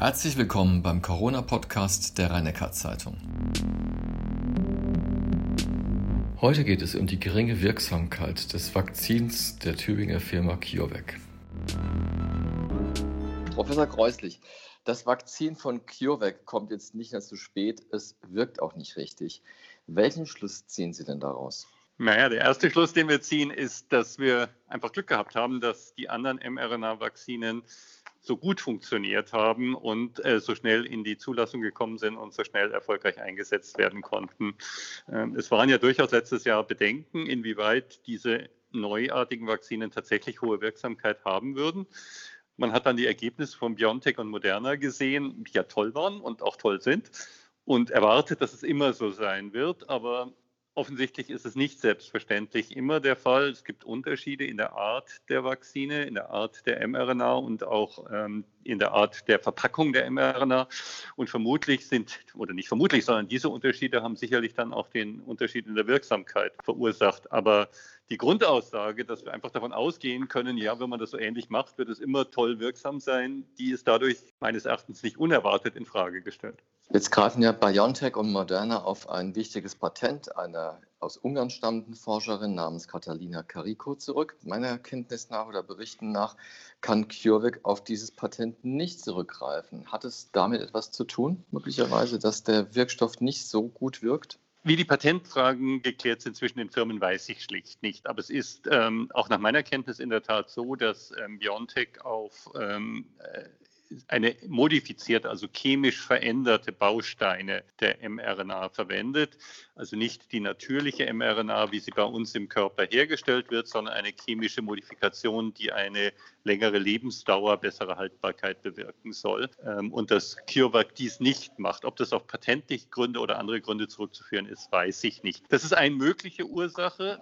Herzlich willkommen beim Corona-Podcast der rhein zeitung Heute geht es um die geringe Wirksamkeit des Vakzins der Tübinger Firma CureVac. Professor Kreuslich, das Vakzin von CureVac kommt jetzt nicht mehr zu spät, es wirkt auch nicht richtig. Welchen Schluss ziehen Sie denn daraus? Naja, der erste Schluss, den wir ziehen, ist, dass wir einfach Glück gehabt haben, dass die anderen mRNA-Vakzinen so gut funktioniert haben und äh, so schnell in die Zulassung gekommen sind und so schnell erfolgreich eingesetzt werden konnten. Ähm, es waren ja durchaus letztes Jahr Bedenken, inwieweit diese neuartigen Vakzinen tatsächlich hohe Wirksamkeit haben würden. Man hat dann die Ergebnisse von BioNTech und Moderna gesehen, die ja toll waren und auch toll sind und erwartet, dass es immer so sein wird. Aber Offensichtlich ist es nicht selbstverständlich immer der Fall. Es gibt Unterschiede in der Art der Vakzine, in der Art der mRNA und auch ähm, in der Art der Verpackung der mRNA. Und vermutlich sind, oder nicht vermutlich, sondern diese Unterschiede haben sicherlich dann auch den Unterschied in der Wirksamkeit verursacht. Aber die Grundaussage, dass wir einfach davon ausgehen können, ja, wenn man das so ähnlich macht, wird es immer toll wirksam sein, die ist dadurch meines Erachtens nicht unerwartet in Frage gestellt. Jetzt greifen ja BioNTech und Moderna auf ein wichtiges Patent einer aus Ungarn stammenden Forscherin namens Katalina Kariko zurück. Meiner Kenntnis nach oder Berichten nach kann CureVac auf dieses Patent nicht zurückgreifen. Hat es damit etwas zu tun, möglicherweise, dass der Wirkstoff nicht so gut wirkt? Wie die Patentfragen geklärt sind zwischen den Firmen, weiß ich schlicht nicht. Aber es ist ähm, auch nach meiner Kenntnis in der Tat so, dass ähm, BioNTech auf ähm, äh, eine modifizierte, also chemisch veränderte Bausteine der mRNA verwendet. Also nicht die natürliche mRNA, wie sie bei uns im Körper hergestellt wird, sondern eine chemische Modifikation, die eine längere Lebensdauer, bessere Haltbarkeit bewirken soll. Ähm, und dass CureVac dies nicht macht. Ob das auf patentliche Gründe oder andere Gründe zurückzuführen ist, weiß ich nicht. Das ist eine mögliche Ursache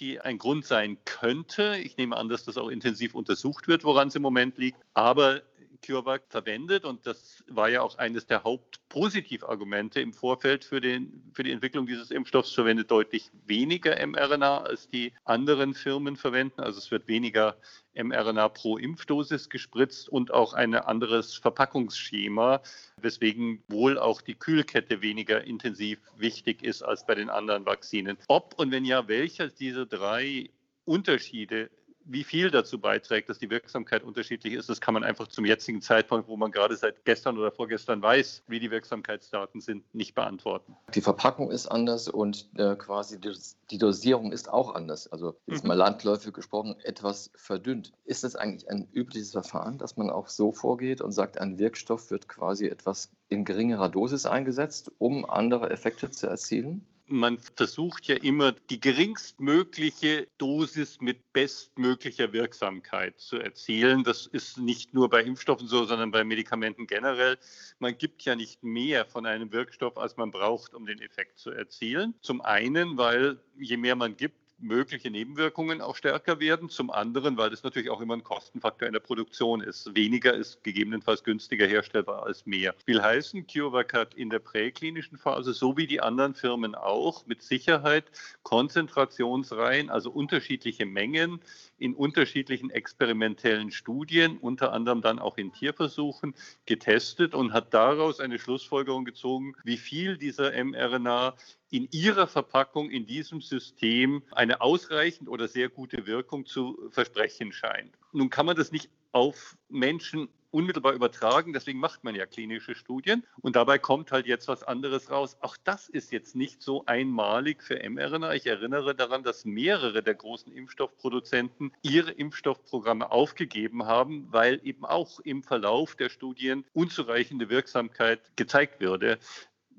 die ein Grund sein könnte. Ich nehme an, dass das auch intensiv untersucht wird, woran es im Moment liegt. Aber CureVac verwendet und das war ja auch eines der Hauptpositivargumente im Vorfeld für, den, für die Entwicklung dieses Impfstoffs, verwendet deutlich weniger mRNA als die anderen Firmen verwenden. Also es wird weniger mRNA pro Impfdosis gespritzt und auch ein anderes Verpackungsschema, weswegen wohl auch die Kühlkette weniger intensiv wichtig ist als bei den anderen Vakzinen. Ob und wenn ja, welcher dieser drei Unterschiede wie viel dazu beiträgt, dass die Wirksamkeit unterschiedlich ist, das kann man einfach zum jetzigen Zeitpunkt, wo man gerade seit gestern oder vorgestern weiß, wie die Wirksamkeitsdaten sind, nicht beantworten. Die Verpackung ist anders und äh, quasi die, Dosierung ist auch anders. Also jetzt mhm. mal landläufig gesprochen, etwas verdünnt. Ist das eigentlich ein übliches Verfahren, dass man auch so vorgeht und sagt, ein Wirkstoff wird quasi etwas in geringerer Dosis eingesetzt, um andere Effekte zu erzielen? Man versucht ja immer die geringstmögliche Dosis mit bestmöglicher Wirksamkeit zu erzielen. Das ist nicht nur bei Impfstoffen so, sondern bei Medikamenten generell. Man gibt ja nicht mehr von einem Wirkstoff, als man braucht, um den Effekt zu erzielen. Zum einen, weil je mehr man gibt, mögliche Nebenwirkungen auch stärker werden. Zum anderen, weil das natürlich auch immer ein Kostenfaktor in der Produktion ist. Weniger ist gegebenenfalls günstiger herstellbar als mehr. Will heißen, CureVac hat in der präklinischen Phase, so wie die anderen Firmen auch, mit Sicherheit Konzentrationsreihen, also unterschiedliche Mengen in unterschiedlichen experimentellen Studien, unter anderem dann auch in Tierversuchen, getestet und hat daraus eine Schlussfolgerung gezogen, wie viel dieser mRNA in ihrer Verpackung in diesem System eine ausreichend oder sehr gute Wirkung zu versprechen scheint. Nun kann man das nicht auf Menschen unmittelbar übertragen. Deswegen macht man ja klinische Studien. Und dabei kommt halt jetzt was anderes raus. Auch das ist jetzt nicht so einmalig für mRNA. Ich erinnere daran, dass mehrere der großen Impfstoffproduzenten ihre Impfstoffprogramme aufgegeben haben, weil eben auch im Verlauf der Studien unzureichende Wirksamkeit gezeigt würde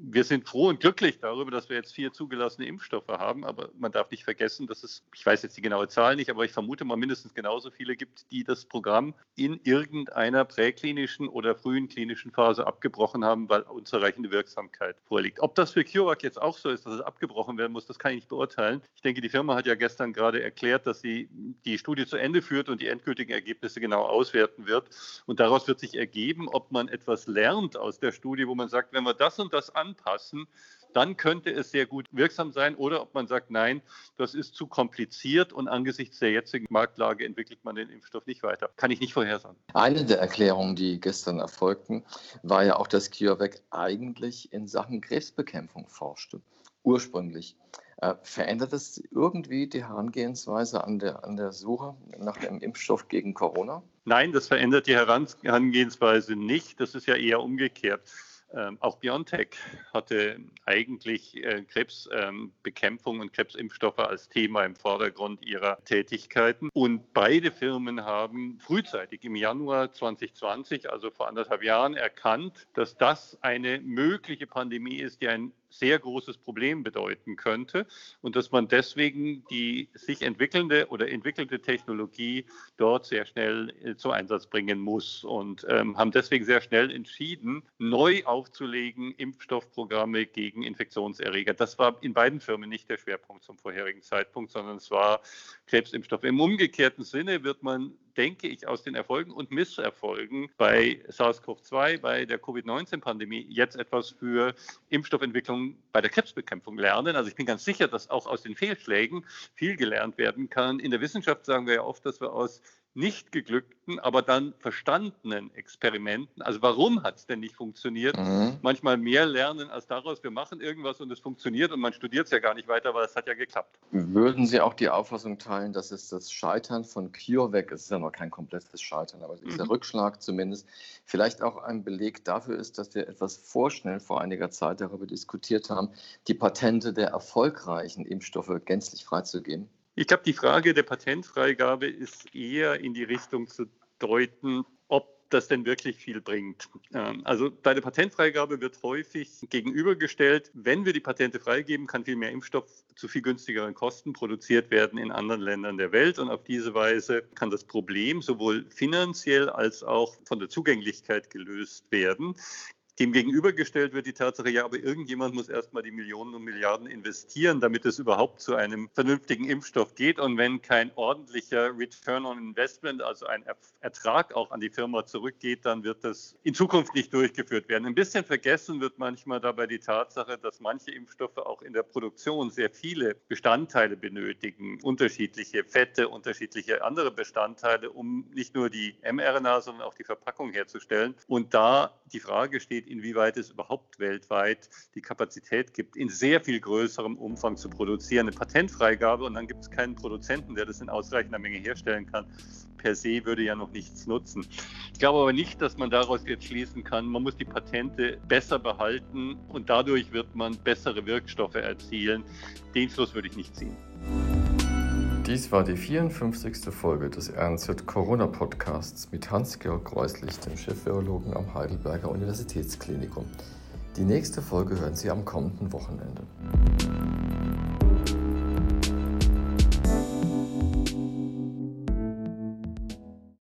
wir sind froh und glücklich darüber, dass wir jetzt vier zugelassene Impfstoffe haben, aber man darf nicht vergessen, dass es, ich weiß jetzt die genaue Zahl nicht, aber ich vermute mal mindestens genauso viele gibt, die das Programm in irgendeiner präklinischen oder frühen klinischen Phase abgebrochen haben, weil unzureichende Wirksamkeit vorliegt. Ob das für CureVac jetzt auch so ist, dass es abgebrochen werden muss, das kann ich nicht beurteilen. Ich denke, die Firma hat ja gestern gerade erklärt, dass sie die Studie zu Ende führt und die endgültigen Ergebnisse genau auswerten wird. Und daraus wird sich ergeben, ob man etwas lernt aus der Studie, wo man sagt, wenn wir das und das an anpassen, dann könnte es sehr gut wirksam sein. Oder ob man sagt, nein, das ist zu kompliziert und angesichts der jetzigen Marktlage entwickelt man den Impfstoff nicht weiter. Kann ich nicht vorhersagen. Eine der Erklärungen, die gestern erfolgten, war ja auch, dass CureVac eigentlich in Sachen Krebsbekämpfung forschte. Ursprünglich. Äh, verändert es irgendwie die Herangehensweise an der, an der Suche nach dem Impfstoff gegen Corona? Nein, das verändert die Herangehensweise nicht. Das ist ja eher umgekehrt. Ähm, auch BioNTech hatte eigentlich äh, Krebsbekämpfung ähm, und Krebsimpfstoffe als Thema im Vordergrund ihrer Tätigkeiten. Und beide Firmen haben frühzeitig im Januar 2020, also vor anderthalb Jahren, erkannt, dass das eine mögliche Pandemie ist, die ein sehr großes Problem bedeuten könnte und dass man deswegen die sich entwickelnde oder entwickelte Technologie dort sehr schnell äh, zu Einsatz bringen muss und ähm, haben deswegen sehr schnell entschieden, neu aufzulegen Impfstoffprogramme gegen Infektionserreger. Das war in beiden Firmen nicht der Schwerpunkt zum vorherigen Zeitpunkt, sondern es war Krebsimpfstoff. Im umgekehrten Sinne wird man denke ich, aus den Erfolgen und Misserfolgen bei SARS-CoV-2, bei der Covid-19-Pandemie jetzt etwas für Impfstoffentwicklung bei der Krebsbekämpfung lernen. Also ich bin ganz sicher, dass auch aus den Fehlschlägen viel gelernt werden kann. In der Wissenschaft sagen wir ja oft, dass wir aus nicht geglückten, aber dann verstandenen Experimenten, also warum hat es denn nicht funktioniert, mhm. manchmal mehr lernen als daraus, wir machen irgendwas und es funktioniert und man studiert es ja gar nicht weiter, weil es hat ja geklappt. Würden Sie auch die Auffassung teilen, dass es das Scheitern von CureVac, es ist ja noch kein komplettes Scheitern, aber dieser mhm. Rückschlag zumindest, vielleicht auch ein Beleg dafür ist, dass wir etwas vorschnell vor einiger Zeit darüber diskutiert haben, die Patente der erfolgreichen Impfstoffe gänzlich freizugeben? Ich glaube, die Frage der Patentfreigabe ist eher in die Richtung zu deuten, ob das denn wirklich viel bringt. Ähm, also bei der Patentfreigabe wird häufig gegenübergestellt, wenn wir die Patente freigeben, kann viel mehr Impfstoff zu viel günstigeren Kosten produziert werden in anderen Ländern der Welt. Und auf diese Weise kann das Problem sowohl finanziell als auch von der Zugänglichkeit gelöst werden. Dem gegenübergestellt wird die Tatsache, ja, aber irgendjemand muss erstmal die Millionen und Milliarden investieren, damit es überhaupt zu einem vernünftigen Impfstoff geht. Und wenn kein ordentlicher Return on Investment, also ein Ertrag auch an die Firma zurückgeht, dann wird das in Zukunft nicht durchgeführt werden. Ein bisschen vergessen wird manchmal dabei die Tatsache, dass manche Impfstoffe auch in der Produktion sehr viele Bestandteile benötigen, unterschiedliche Fette, unterschiedliche andere Bestandteile, um nicht nur die mRNA, sondern auch die Verpackung herzustellen. Und da die Frage steht, inwieweit es überhaupt weltweit die Kapazität gibt, in sehr viel größerem Umfang zu produzieren. Eine Patentfreigabe und dann gibt es keinen Produzenten, der das in ausreichender Menge herstellen kann. Per se würde ja noch nichts nutzen. Ich glaube aber nicht, dass man daraus jetzt schließen kann, man muss die Patente besser behalten und dadurch wird man bessere Wirkstoffe erzielen. Den Schluss würde ich nicht ziehen. Dies war die 54. Folge des RNZ Corona Podcasts mit Hans-Georg Reuslich, dem Chefvirologen am Heidelberger Universitätsklinikum. Die nächste Folge hören Sie am kommenden Wochenende.